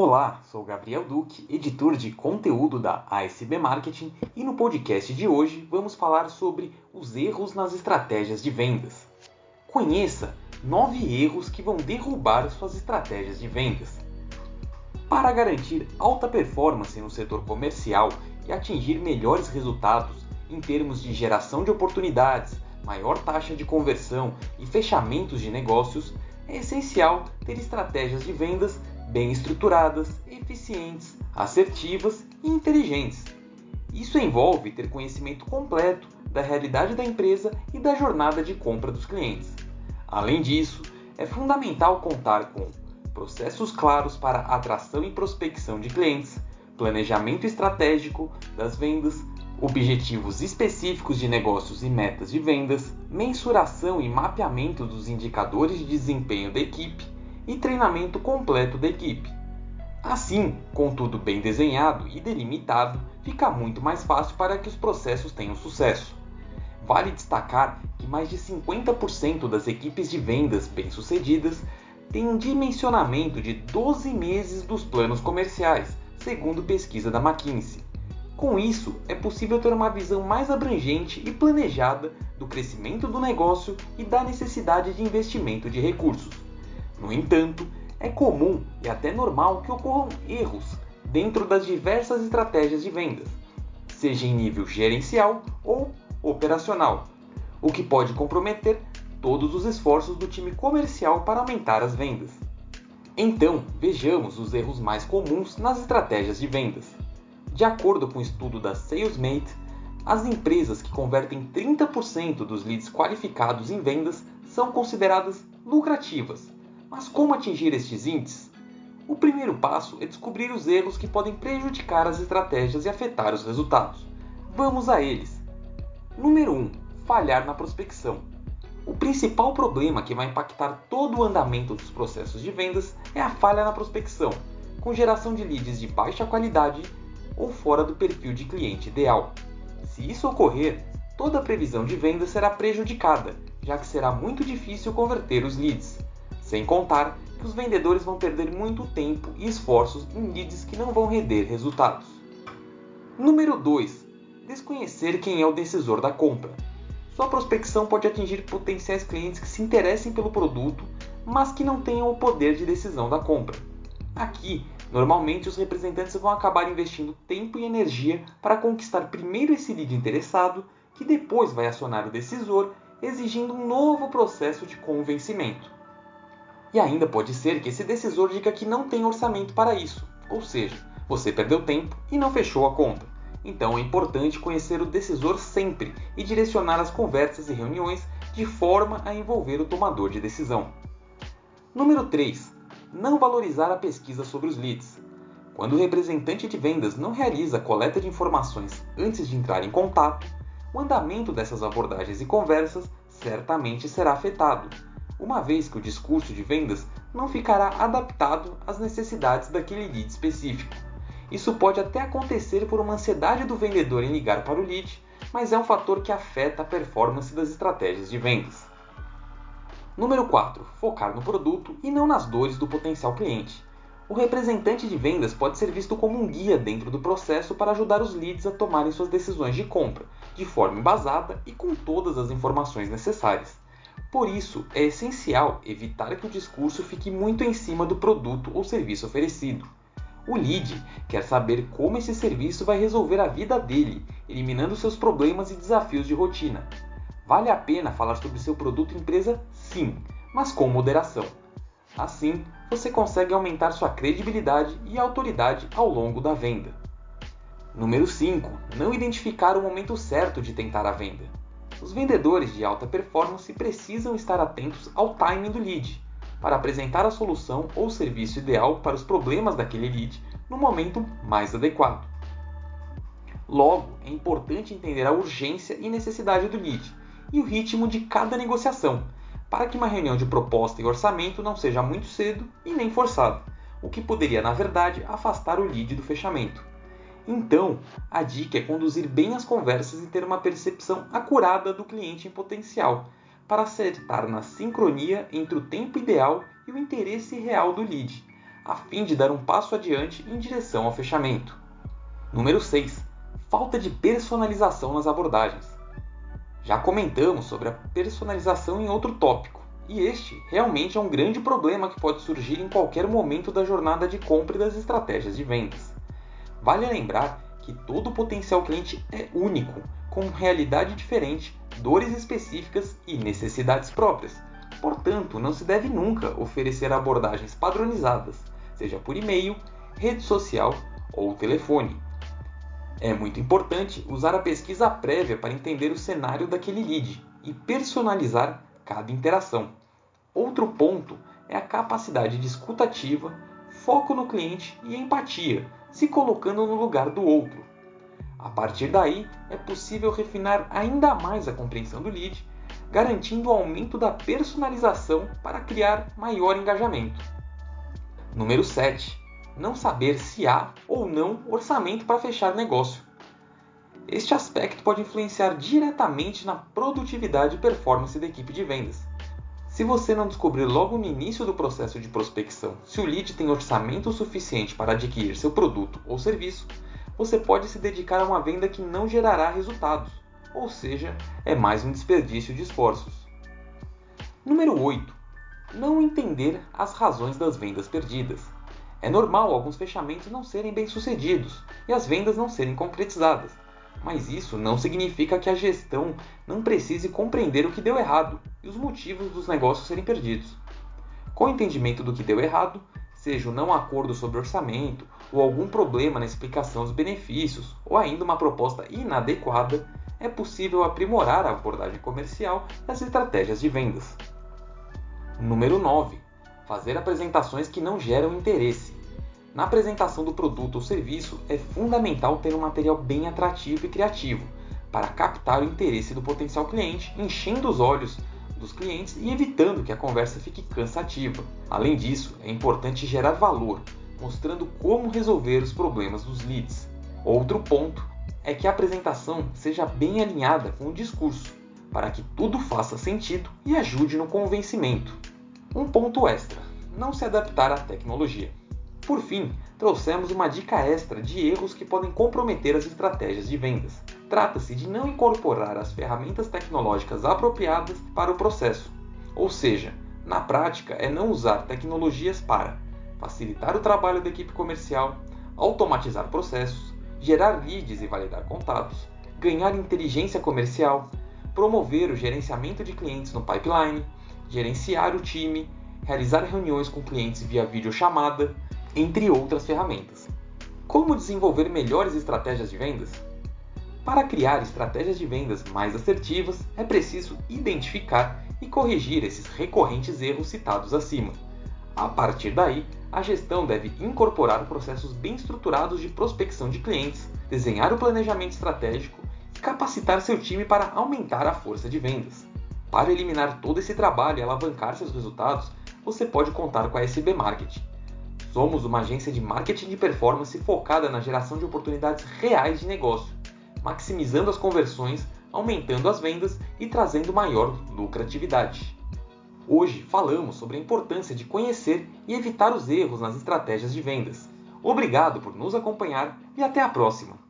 Olá, sou Gabriel Duque, editor de conteúdo da ASB Marketing, e no podcast de hoje vamos falar sobre os erros nas estratégias de vendas. Conheça nove erros que vão derrubar suas estratégias de vendas. Para garantir alta performance no setor comercial e atingir melhores resultados em termos de geração de oportunidades, maior taxa de conversão e fechamentos de negócios, é essencial ter estratégias de vendas bem estruturadas, eficientes, assertivas e inteligentes. Isso envolve ter conhecimento completo da realidade da empresa e da jornada de compra dos clientes. Além disso, é fundamental contar com processos claros para atração e prospecção de clientes, planejamento estratégico das vendas, objetivos específicos de negócios e metas de vendas, mensuração e mapeamento dos indicadores de desempenho da equipe e treinamento completo da equipe. Assim, com tudo bem desenhado e delimitado, fica muito mais fácil para que os processos tenham sucesso. Vale destacar que mais de 50% das equipes de vendas bem-sucedidas têm um dimensionamento de 12 meses dos planos comerciais, segundo pesquisa da McKinsey. Com isso, é possível ter uma visão mais abrangente e planejada do crescimento do negócio e da necessidade de investimento de recursos. No entanto, é comum e até normal que ocorram erros dentro das diversas estratégias de vendas, seja em nível gerencial ou operacional, o que pode comprometer todos os esforços do time comercial para aumentar as vendas. Então, vejamos os erros mais comuns nas estratégias de vendas. De acordo com o um estudo da SalesMate, as empresas que convertem 30% dos leads qualificados em vendas são consideradas lucrativas mas como atingir estes índices? O primeiro passo é descobrir os erros que podem prejudicar as estratégias e afetar os resultados. Vamos a eles. Número 1. Falhar na prospecção. O principal problema que vai impactar todo o andamento dos processos de vendas é a falha na prospecção, com geração de leads de baixa qualidade ou fora do perfil de cliente ideal. Se isso ocorrer, toda a previsão de venda será prejudicada, já que será muito difícil converter os leads. Sem contar que os vendedores vão perder muito tempo e esforços em leads que não vão render resultados. Número 2. Desconhecer quem é o decisor da compra. Sua prospecção pode atingir potenciais clientes que se interessem pelo produto, mas que não tenham o poder de decisão da compra. Aqui, normalmente os representantes vão acabar investindo tempo e energia para conquistar primeiro esse lead interessado, que depois vai acionar o decisor, exigindo um novo processo de convencimento. E ainda pode ser que esse decisor diga que não tem orçamento para isso, ou seja, você perdeu tempo e não fechou a conta. Então é importante conhecer o decisor sempre e direcionar as conversas e reuniões de forma a envolver o tomador de decisão. Número 3. Não valorizar a pesquisa sobre os leads. Quando o representante de vendas não realiza a coleta de informações antes de entrar em contato, o andamento dessas abordagens e conversas certamente será afetado, uma vez que o discurso de vendas não ficará adaptado às necessidades daquele lead específico. Isso pode até acontecer por uma ansiedade do vendedor em ligar para o lead, mas é um fator que afeta a performance das estratégias de vendas. Número 4. Focar no produto e não nas dores do potencial cliente. O representante de vendas pode ser visto como um guia dentro do processo para ajudar os leads a tomarem suas decisões de compra, de forma embasada e com todas as informações necessárias. Por isso, é essencial evitar que o discurso fique muito em cima do produto ou serviço oferecido. O lead quer saber como esse serviço vai resolver a vida dele, eliminando seus problemas e desafios de rotina. Vale a pena falar sobre seu produto empresa? Sim, mas com moderação. Assim, você consegue aumentar sua credibilidade e autoridade ao longo da venda. Número 5. Não identificar o momento certo de tentar a venda. Os vendedores de alta performance precisam estar atentos ao timing do lead, para apresentar a solução ou serviço ideal para os problemas daquele lead no momento mais adequado. Logo, é importante entender a urgência e necessidade do lead e o ritmo de cada negociação, para que uma reunião de proposta e orçamento não seja muito cedo e nem forçada, o que poderia, na verdade, afastar o lead do fechamento. Então, a dica é conduzir bem as conversas e ter uma percepção acurada do cliente em potencial, para acertar na sincronia entre o tempo ideal e o interesse real do lead, a fim de dar um passo adiante em direção ao fechamento. Número 6. Falta de personalização nas abordagens. Já comentamos sobre a personalização em outro tópico, e este realmente é um grande problema que pode surgir em qualquer momento da jornada de compra e das estratégias de vendas. Vale lembrar que todo potencial cliente é único, com realidade diferente, dores específicas e necessidades próprias. Portanto, não se deve nunca oferecer abordagens padronizadas, seja por e-mail, rede social ou telefone. É muito importante usar a pesquisa prévia para entender o cenário daquele lead e personalizar cada interação. Outro ponto é a capacidade de escutativa, foco no cliente e empatia, se colocando no lugar do outro. A partir daí, é possível refinar ainda mais a compreensão do lead, garantindo o aumento da personalização para criar maior engajamento. Número 7. Não saber se há ou não orçamento para fechar negócio. Este aspecto pode influenciar diretamente na produtividade e performance da equipe de vendas. Se você não descobrir logo no início do processo de prospecção se o lead tem orçamento suficiente para adquirir seu produto ou serviço, você pode se dedicar a uma venda que não gerará resultados, ou seja, é mais um desperdício de esforços. Número 8. Não entender as razões das vendas perdidas. É normal alguns fechamentos não serem bem sucedidos e as vendas não serem concretizadas mas isso não significa que a gestão não precise compreender o que deu errado e os motivos dos negócios serem perdidos. Com o entendimento do que deu errado, seja o não acordo sobre orçamento, ou algum problema na explicação dos benefícios, ou ainda uma proposta inadequada, é possível aprimorar a abordagem comercial e as estratégias de vendas. Número 9. Fazer apresentações que não geram interesse. Na apresentação do produto ou serviço, é fundamental ter um material bem atrativo e criativo para captar o interesse do potencial cliente, enchendo os olhos dos clientes e evitando que a conversa fique cansativa. Além disso, é importante gerar valor, mostrando como resolver os problemas dos leads. Outro ponto é que a apresentação seja bem alinhada com o discurso, para que tudo faça sentido e ajude no convencimento. Um ponto extra: não se adaptar à tecnologia. Por fim, trouxemos uma dica extra de erros que podem comprometer as estratégias de vendas. Trata-se de não incorporar as ferramentas tecnológicas apropriadas para o processo, ou seja, na prática é não usar tecnologias para facilitar o trabalho da equipe comercial, automatizar processos, gerar leads e validar contatos, ganhar inteligência comercial, promover o gerenciamento de clientes no pipeline, gerenciar o time, realizar reuniões com clientes via videochamada, entre outras ferramentas. Como desenvolver melhores estratégias de vendas? Para criar estratégias de vendas mais assertivas, é preciso identificar e corrigir esses recorrentes erros citados acima. A partir daí, a gestão deve incorporar processos bem estruturados de prospecção de clientes, desenhar o planejamento estratégico e capacitar seu time para aumentar a força de vendas. Para eliminar todo esse trabalho e alavancar seus resultados, você pode contar com a SB Marketing Somos uma agência de marketing de performance focada na geração de oportunidades reais de negócio, maximizando as conversões, aumentando as vendas e trazendo maior lucratividade. Hoje falamos sobre a importância de conhecer e evitar os erros nas estratégias de vendas. Obrigado por nos acompanhar e até a próxima!